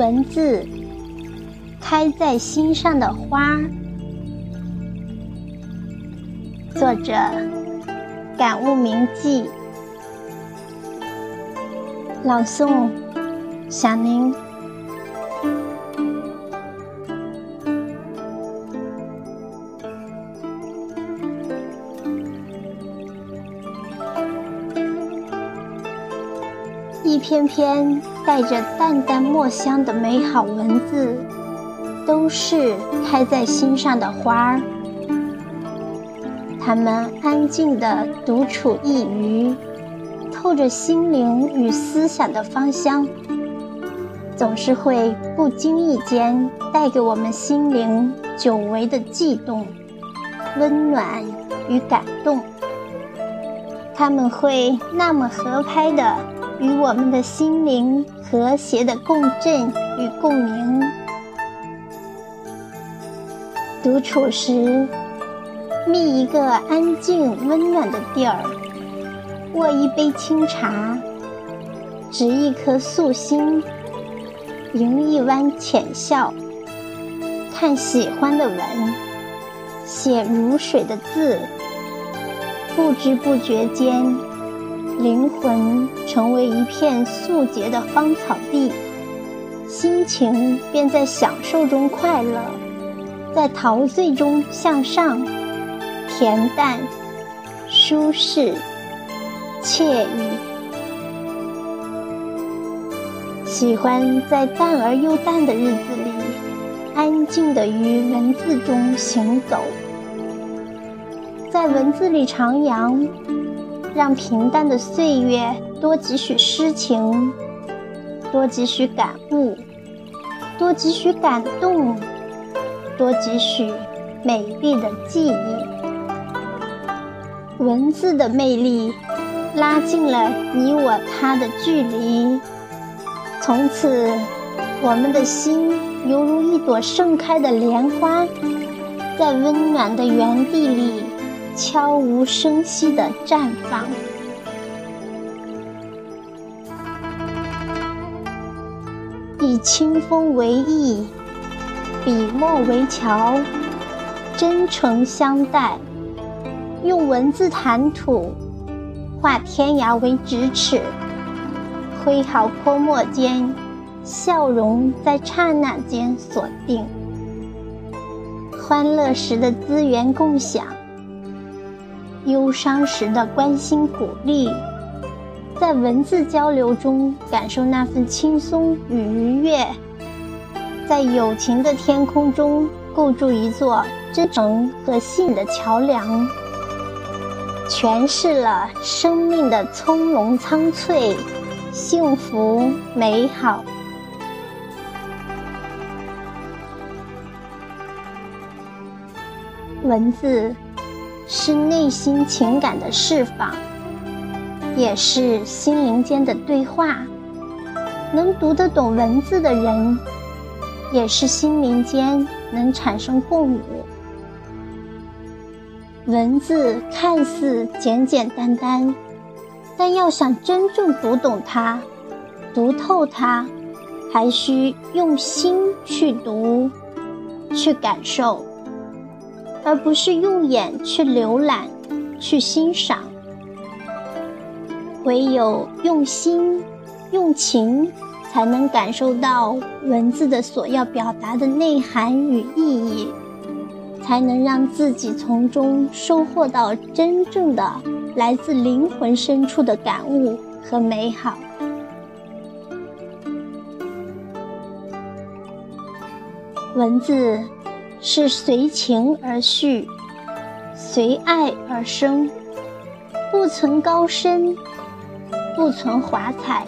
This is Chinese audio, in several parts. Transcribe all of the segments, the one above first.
文字，开在心上的花。作者：感悟铭记。朗诵：小宁。一篇篇带着淡淡墨香的美好文字，都是开在心上的花儿。它们安静地独处一隅，透着心灵与思想的芳香，总是会不经意间带给我们心灵久违的悸动、温暖与感动。它们会那么合拍的。与我们的心灵和谐的共振与共鸣。独处时，觅一个安静温暖的地儿，握一杯清茶，执一颗素心，迎一弯浅笑，看喜欢的文，写如水的字，不知不觉间。灵魂成为一片素洁的芳草地，心情便在享受中快乐，在陶醉中向上，恬淡、舒适、惬意。喜欢在淡而又淡的日子里，安静地于文字中行走，在文字里徜徉。让平淡的岁月多几许诗情，多几许感悟，多几许感动，多几许美丽的记忆。文字的魅力拉近了你我他的距离，从此我们的心犹如一朵盛开的莲花，在温暖的原地里。悄无声息的绽放，以清风为翼，笔墨为桥，真诚相待，用文字谈吐，画天涯为咫尺，挥毫泼墨间，笑容在刹那间锁定，欢乐时的资源共享。忧伤时的关心鼓励，在文字交流中感受那份轻松与愉悦，在友情的天空中构筑一座真诚和信的桥梁，诠释了生命的从容苍翠、幸福美好。文字。是内心情感的释放，也是心灵间的对话。能读得懂文字的人，也是心灵间能产生共舞。文字看似简简单单，但要想真正读懂它、读透它，还需用心去读、去感受。而不是用眼去浏览、去欣赏，唯有用心、用情，才能感受到文字的所要表达的内涵与意义，才能让自己从中收获到真正的来自灵魂深处的感悟和美好。文字。是随情而续，随爱而生，不存高深，不存华彩，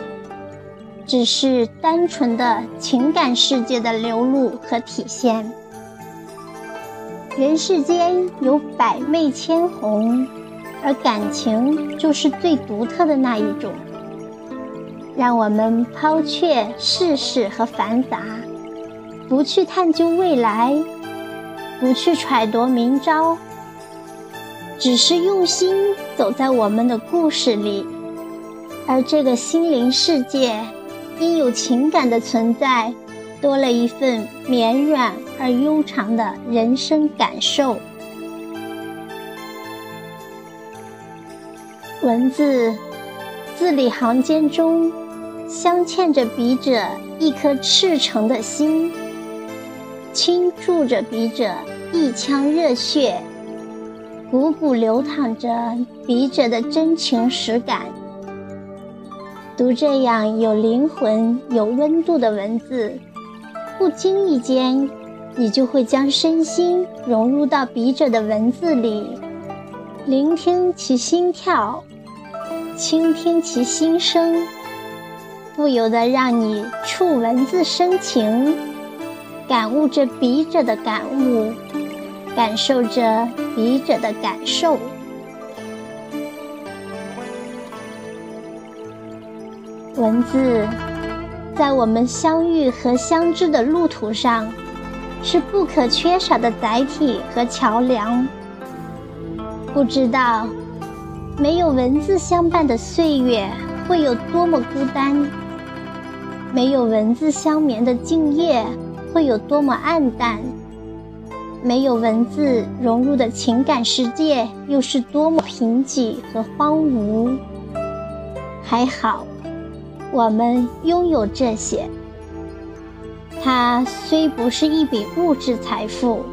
只是单纯的情感世界的流露和体现。人世间有百媚千红，而感情就是最独特的那一种。让我们抛却世事和繁杂，不去探究未来。不去揣度明朝，只是用心走在我们的故事里，而这个心灵世界因有情感的存在，多了一份绵软而悠长的人生感受。文字字里行间中，镶嵌着笔者一颗赤诚的心，倾注着笔者一腔热血，汩汩流淌着笔者的真情实感。读这样有灵魂、有温度的文字，不经意间，你就会将身心融入到笔者的文字里，聆听其心跳。倾听其心声，不由得让你触文字生情，感悟着笔者的感悟，感受着笔者的感受。文字在我们相遇和相知的路途上，是不可缺少的载体和桥梁。不知道。没有文字相伴的岁月会有多么孤单？没有文字相眠的静夜会有多么暗淡？没有文字融入的情感世界又是多么贫瘠和荒芜？还好，我们拥有这些。它虽不是一笔物质财富。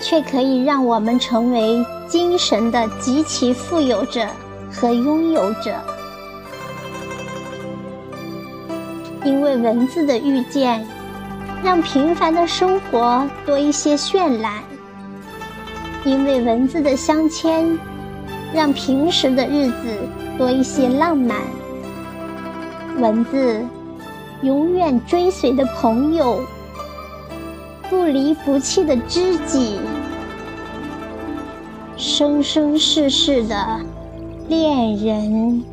却可以让我们成为精神的极其富有者和拥有者，因为文字的遇见，让平凡的生活多一些绚烂；因为文字的相牵，让平时的日子多一些浪漫。文字，永远追随的朋友。不离不弃的知己，生生世世的恋人。